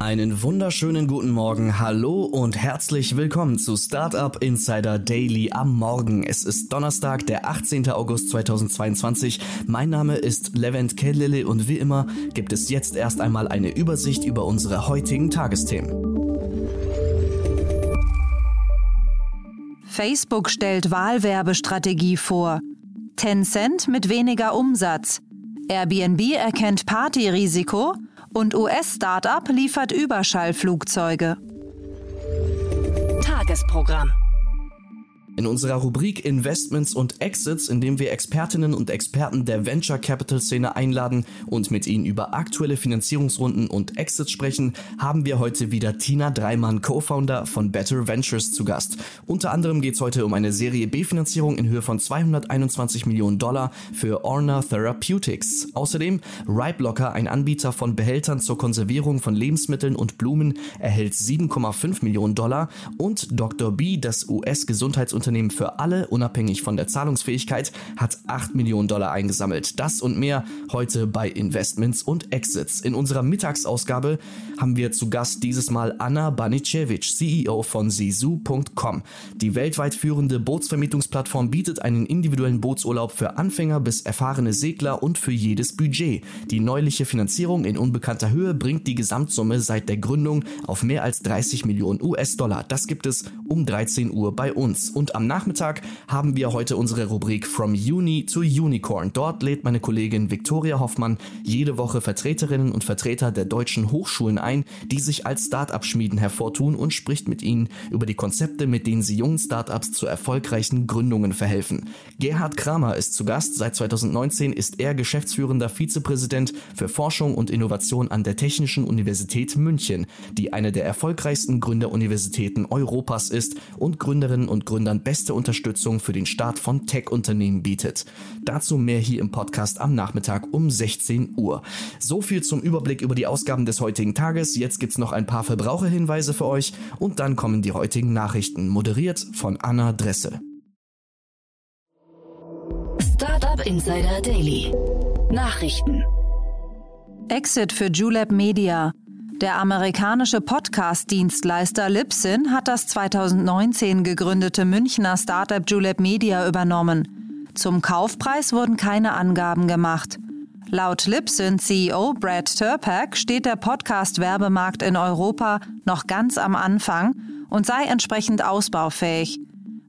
Einen wunderschönen guten Morgen, hallo und herzlich willkommen zu Startup Insider Daily am Morgen. Es ist Donnerstag, der 18. August 2022. Mein Name ist Levent Kellele und wie immer gibt es jetzt erst einmal eine Übersicht über unsere heutigen Tagesthemen. Facebook stellt Wahlwerbestrategie vor. Tencent mit weniger Umsatz. Airbnb erkennt Partyrisiko und US-Startup liefert Überschallflugzeuge. Tagesprogramm. In unserer Rubrik Investments und Exits, in dem wir Expertinnen und Experten der Venture Capital Szene einladen und mit ihnen über aktuelle Finanzierungsrunden und Exits sprechen, haben wir heute wieder Tina Dreimann, Co-Founder von Better Ventures, zu Gast. Unter anderem geht es heute um eine Serie B-Finanzierung in Höhe von 221 Millionen Dollar für Orna Therapeutics. Außerdem Ripeblocker, ein Anbieter von Behältern zur Konservierung von Lebensmitteln und Blumen, erhält 7,5 Millionen Dollar und Dr. B, das US-Gesundheitsunternehmen Unternehmen für alle, unabhängig von der Zahlungsfähigkeit, hat 8 Millionen Dollar eingesammelt. Das und mehr heute bei Investments und Exits. In unserer Mittagsausgabe haben wir zu Gast dieses Mal Anna Banicevic, CEO von Sisu.com. Die weltweit führende Bootsvermietungsplattform bietet einen individuellen Bootsurlaub für Anfänger bis erfahrene Segler und für jedes Budget. Die neuliche Finanzierung in unbekannter Höhe bringt die Gesamtsumme seit der Gründung auf mehr als 30 Millionen US-Dollar. Das gibt es um 13 Uhr bei uns. Und am Nachmittag haben wir heute unsere Rubrik From Uni to Unicorn. Dort lädt meine Kollegin Viktoria Hoffmann jede Woche Vertreterinnen und Vertreter der deutschen Hochschulen ein, die sich als Start-up-Schmieden hervortun und spricht mit ihnen über die Konzepte, mit denen sie jungen Start-ups zu erfolgreichen Gründungen verhelfen. Gerhard Kramer ist zu Gast. Seit 2019 ist er geschäftsführender Vizepräsident für Forschung und Innovation an der Technischen Universität München, die eine der erfolgreichsten Gründeruniversitäten Europas ist und Gründerinnen und Gründern beste Unterstützung für den Start von Tech-Unternehmen bietet. Dazu mehr hier im Podcast am Nachmittag um 16 Uhr. So viel zum Überblick über die Ausgaben des heutigen Tages. Jetzt gibt's noch ein paar Verbraucherhinweise für euch und dann kommen die heutigen Nachrichten, moderiert von Anna Dressel. Startup Insider Daily. Nachrichten. Exit für Julep Media. Der amerikanische Podcast-Dienstleister Libsyn hat das 2019 gegründete Münchner Startup Julep Media übernommen. Zum Kaufpreis wurden keine Angaben gemacht. Laut Libsyn CEO Brad Turpak steht der Podcast-Werbemarkt in Europa noch ganz am Anfang und sei entsprechend ausbaufähig.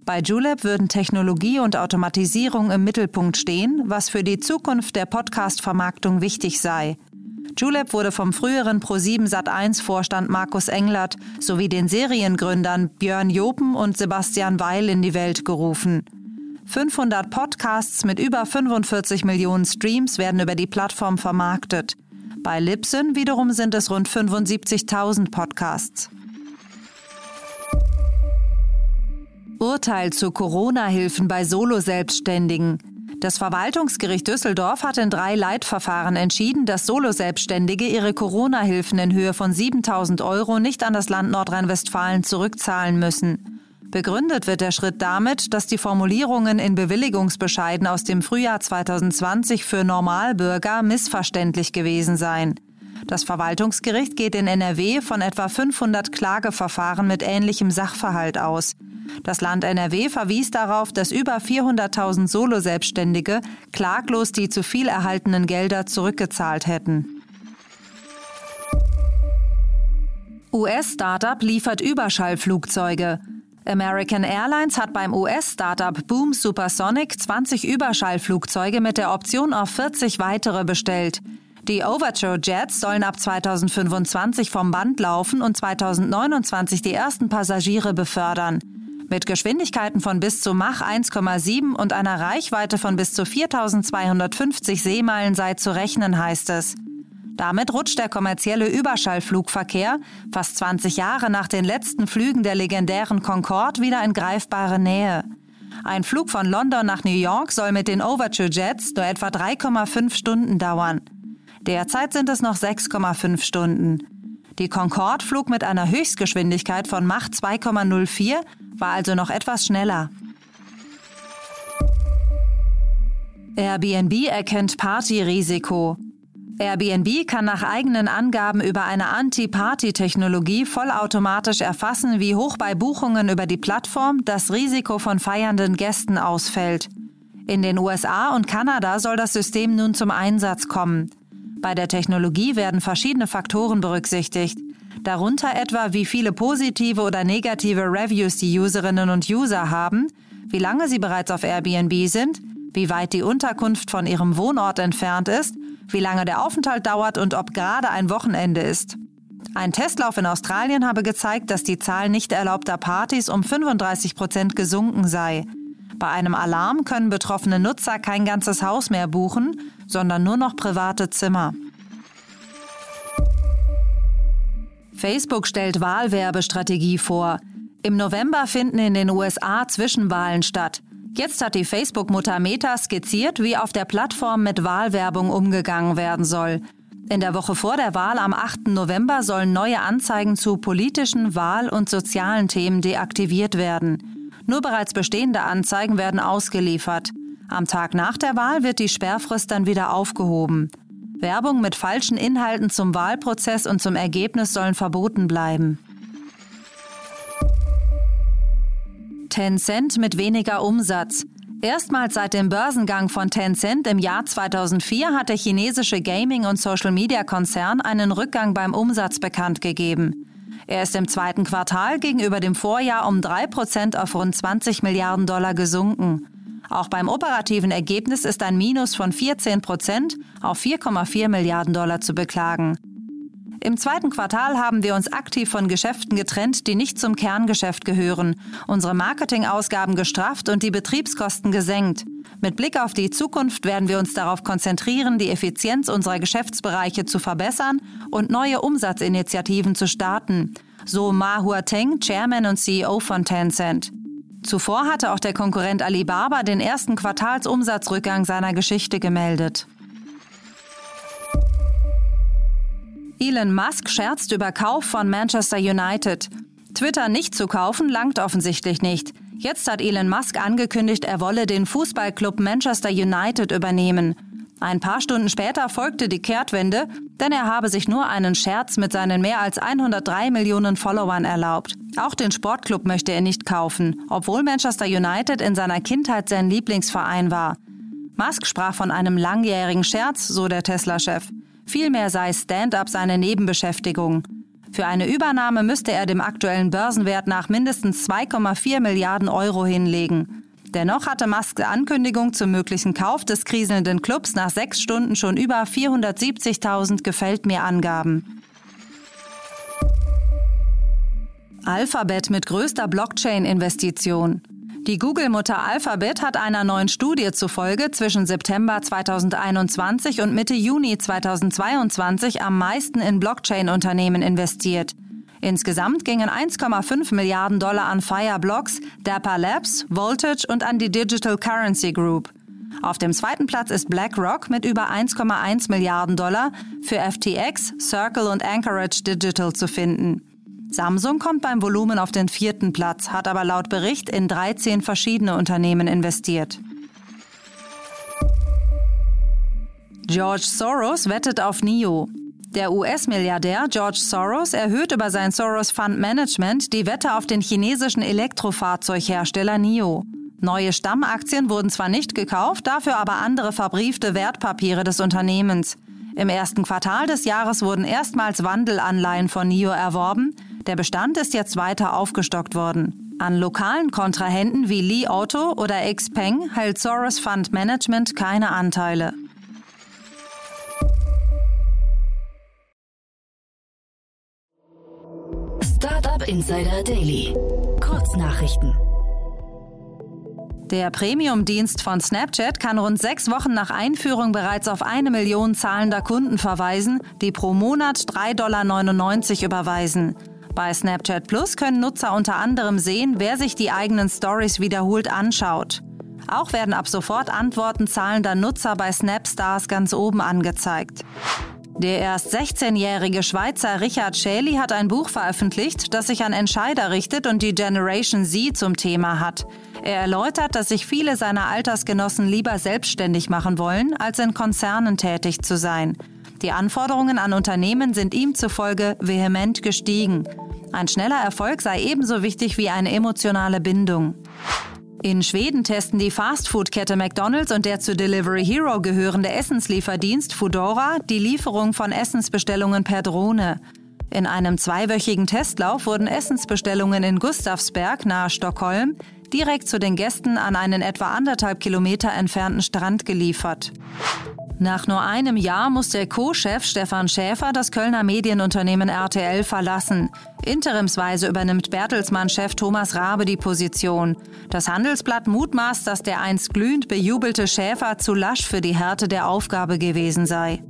Bei Julep würden Technologie und Automatisierung im Mittelpunkt stehen, was für die Zukunft der Podcast-Vermarktung wichtig sei. Julep wurde vom früheren Pro7 Sat1 Vorstand Markus Englert sowie den Seriengründern Björn Jopen und Sebastian Weil in die Welt gerufen. 500 Podcasts mit über 45 Millionen Streams werden über die Plattform vermarktet. Bei Libsyn wiederum sind es rund 75.000 Podcasts. Urteil zu Corona-Hilfen bei Solo-Selbstständigen. Das Verwaltungsgericht Düsseldorf hat in drei Leitverfahren entschieden, dass Solo-Selbstständige ihre Corona-Hilfen in Höhe von 7000 Euro nicht an das Land Nordrhein-Westfalen zurückzahlen müssen. Begründet wird der Schritt damit, dass die Formulierungen in Bewilligungsbescheiden aus dem Frühjahr 2020 für Normalbürger missverständlich gewesen seien. Das Verwaltungsgericht geht in NRW von etwa 500 Klageverfahren mit ähnlichem Sachverhalt aus. Das Land NRW verwies darauf, dass über 400.000 Solo-Selbstständige klaglos die zu viel erhaltenen Gelder zurückgezahlt hätten. US-Startup liefert Überschallflugzeuge. American Airlines hat beim US-Startup Boom Supersonic 20 Überschallflugzeuge mit der Option auf 40 weitere bestellt. Die Overture Jets sollen ab 2025 vom Band laufen und 2029 die ersten Passagiere befördern. Mit Geschwindigkeiten von bis zu Mach 1,7 und einer Reichweite von bis zu 4250 Seemeilen sei zu rechnen, heißt es. Damit rutscht der kommerzielle Überschallflugverkehr fast 20 Jahre nach den letzten Flügen der legendären Concorde wieder in greifbare Nähe. Ein Flug von London nach New York soll mit den Overture Jets nur etwa 3,5 Stunden dauern. Derzeit sind es noch 6,5 Stunden. Die Concorde flog mit einer Höchstgeschwindigkeit von Mach 2,04, war also noch etwas schneller. Airbnb erkennt Partyrisiko. Airbnb kann nach eigenen Angaben über eine Anti-Party-Technologie vollautomatisch erfassen, wie hoch bei Buchungen über die Plattform das Risiko von feiernden Gästen ausfällt. In den USA und Kanada soll das System nun zum Einsatz kommen. Bei der Technologie werden verschiedene Faktoren berücksichtigt, darunter etwa wie viele positive oder negative Reviews die Userinnen und User haben, wie lange sie bereits auf Airbnb sind, wie weit die Unterkunft von ihrem Wohnort entfernt ist, wie lange der Aufenthalt dauert und ob gerade ein Wochenende ist. Ein Testlauf in Australien habe gezeigt, dass die Zahl nicht erlaubter Partys um 35 Prozent gesunken sei. Bei einem Alarm können betroffene Nutzer kein ganzes Haus mehr buchen, sondern nur noch private Zimmer. Facebook stellt Wahlwerbestrategie vor. Im November finden in den USA Zwischenwahlen statt. Jetzt hat die Facebook-Mutter Meta skizziert, wie auf der Plattform mit Wahlwerbung umgegangen werden soll. In der Woche vor der Wahl am 8. November sollen neue Anzeigen zu politischen, Wahl- und sozialen Themen deaktiviert werden. Nur bereits bestehende Anzeigen werden ausgeliefert. Am Tag nach der Wahl wird die Sperrfrist dann wieder aufgehoben. Werbung mit falschen Inhalten zum Wahlprozess und zum Ergebnis sollen verboten bleiben. Tencent mit weniger Umsatz. Erstmals seit dem Börsengang von Tencent im Jahr 2004 hat der chinesische Gaming- und Social-Media-Konzern einen Rückgang beim Umsatz bekannt gegeben. Er ist im zweiten Quartal gegenüber dem Vorjahr um 3% auf rund 20 Milliarden Dollar gesunken. Auch beim operativen Ergebnis ist ein Minus von 14% auf 4,4 Milliarden Dollar zu beklagen. Im zweiten Quartal haben wir uns aktiv von Geschäften getrennt, die nicht zum Kerngeschäft gehören, unsere Marketingausgaben gestrafft und die Betriebskosten gesenkt. Mit Blick auf die Zukunft werden wir uns darauf konzentrieren, die Effizienz unserer Geschäftsbereiche zu verbessern und neue Umsatzinitiativen zu starten. So Ma Huateng, Chairman und CEO von Tencent. Zuvor hatte auch der Konkurrent Alibaba den ersten Quartalsumsatzrückgang seiner Geschichte gemeldet. Elon Musk scherzt über Kauf von Manchester United. Twitter nicht zu kaufen langt offensichtlich nicht. Jetzt hat Elon Musk angekündigt, er wolle den Fußballclub Manchester United übernehmen. Ein paar Stunden später folgte die Kehrtwende, denn er habe sich nur einen Scherz mit seinen mehr als 103 Millionen Followern erlaubt. Auch den Sportclub möchte er nicht kaufen, obwohl Manchester United in seiner Kindheit sein Lieblingsverein war. Musk sprach von einem langjährigen Scherz, so der Tesla-Chef. Vielmehr sei Stand-up seine Nebenbeschäftigung. Für eine Übernahme müsste er dem aktuellen Börsenwert nach mindestens 2,4 Milliarden Euro hinlegen. Dennoch hatte Musks Ankündigung zum möglichen Kauf des kriselnden Clubs nach sechs Stunden schon über 470.000 Gefällt mir Angaben. Alphabet mit größter Blockchain-Investition. Die Google-Mutter Alphabet hat einer neuen Studie zufolge zwischen September 2021 und Mitte Juni 2022 am meisten in Blockchain-Unternehmen investiert. Insgesamt gingen 1,5 Milliarden Dollar an Fireblocks, Dapper Labs, Voltage und an die Digital Currency Group. Auf dem zweiten Platz ist BlackRock mit über 1,1 Milliarden Dollar für FTX, Circle und Anchorage Digital zu finden. Samsung kommt beim Volumen auf den vierten Platz, hat aber laut Bericht in 13 verschiedene Unternehmen investiert. George Soros wettet auf NIO. Der US-Milliardär George Soros erhöht über sein Soros Fund Management die Wette auf den chinesischen Elektrofahrzeughersteller NIO. Neue Stammaktien wurden zwar nicht gekauft, dafür aber andere verbriefte Wertpapiere des Unternehmens. Im ersten Quartal des Jahres wurden erstmals Wandelanleihen von NIO erworben, der Bestand ist jetzt weiter aufgestockt worden. An lokalen Kontrahenten wie Li Auto oder Xpeng hält Soros Fund Management keine Anteile. Startup Insider Daily. Kurznachrichten. Der Premium-Dienst von Snapchat kann rund sechs Wochen nach Einführung bereits auf eine Million zahlender Kunden verweisen, die pro Monat 3,99 Dollar überweisen. Bei Snapchat Plus können Nutzer unter anderem sehen, wer sich die eigenen Stories wiederholt anschaut. Auch werden ab sofort Antworten zahlender Nutzer bei Snapstars ganz oben angezeigt. Der erst 16-jährige Schweizer Richard Schäli hat ein Buch veröffentlicht, das sich an Entscheider richtet und die Generation Z zum Thema hat. Er erläutert, dass sich viele seiner Altersgenossen lieber selbstständig machen wollen, als in Konzernen tätig zu sein. Die Anforderungen an Unternehmen sind ihm zufolge vehement gestiegen. Ein schneller Erfolg sei ebenso wichtig wie eine emotionale Bindung. In Schweden testen die Fastfood-Kette McDonald's und der zu Delivery Hero gehörende Essenslieferdienst Foodora die Lieferung von Essensbestellungen per Drohne. In einem zweiwöchigen Testlauf wurden Essensbestellungen in Gustavsberg nahe Stockholm direkt zu den Gästen an einen etwa anderthalb Kilometer entfernten Strand geliefert. Nach nur einem Jahr muss der Co-Chef Stefan Schäfer das Kölner Medienunternehmen RTL verlassen. Interimsweise übernimmt Bertelsmann-Chef Thomas Rabe die Position. Das Handelsblatt mutmaßt, dass der einst glühend bejubelte Schäfer zu lasch für die Härte der Aufgabe gewesen sei.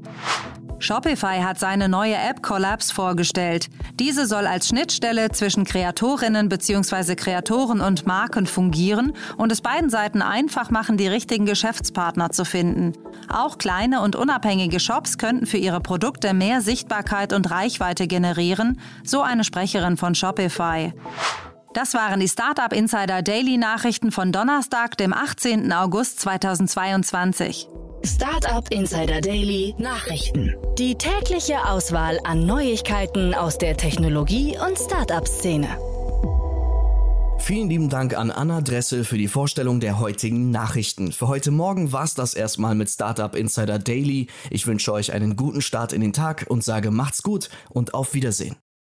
Shopify hat seine neue App Collapse vorgestellt. Diese soll als Schnittstelle zwischen Kreatorinnen bzw. Kreatoren und Marken fungieren und es beiden Seiten einfach machen, die richtigen Geschäftspartner zu finden. Auch kleine und unabhängige Shops könnten für ihre Produkte mehr Sichtbarkeit und Reichweite generieren, so eine Sprecherin von Shopify. Das waren die Startup Insider Daily Nachrichten von Donnerstag, dem 18. August 2022. Startup Insider Daily Nachrichten. Die tägliche Auswahl an Neuigkeiten aus der Technologie- und Startup-Szene. Vielen lieben Dank an Anna Dressel für die Vorstellung der heutigen Nachrichten. Für heute Morgen war es das erstmal mit Startup Insider Daily. Ich wünsche euch einen guten Start in den Tag und sage macht's gut und auf Wiedersehen.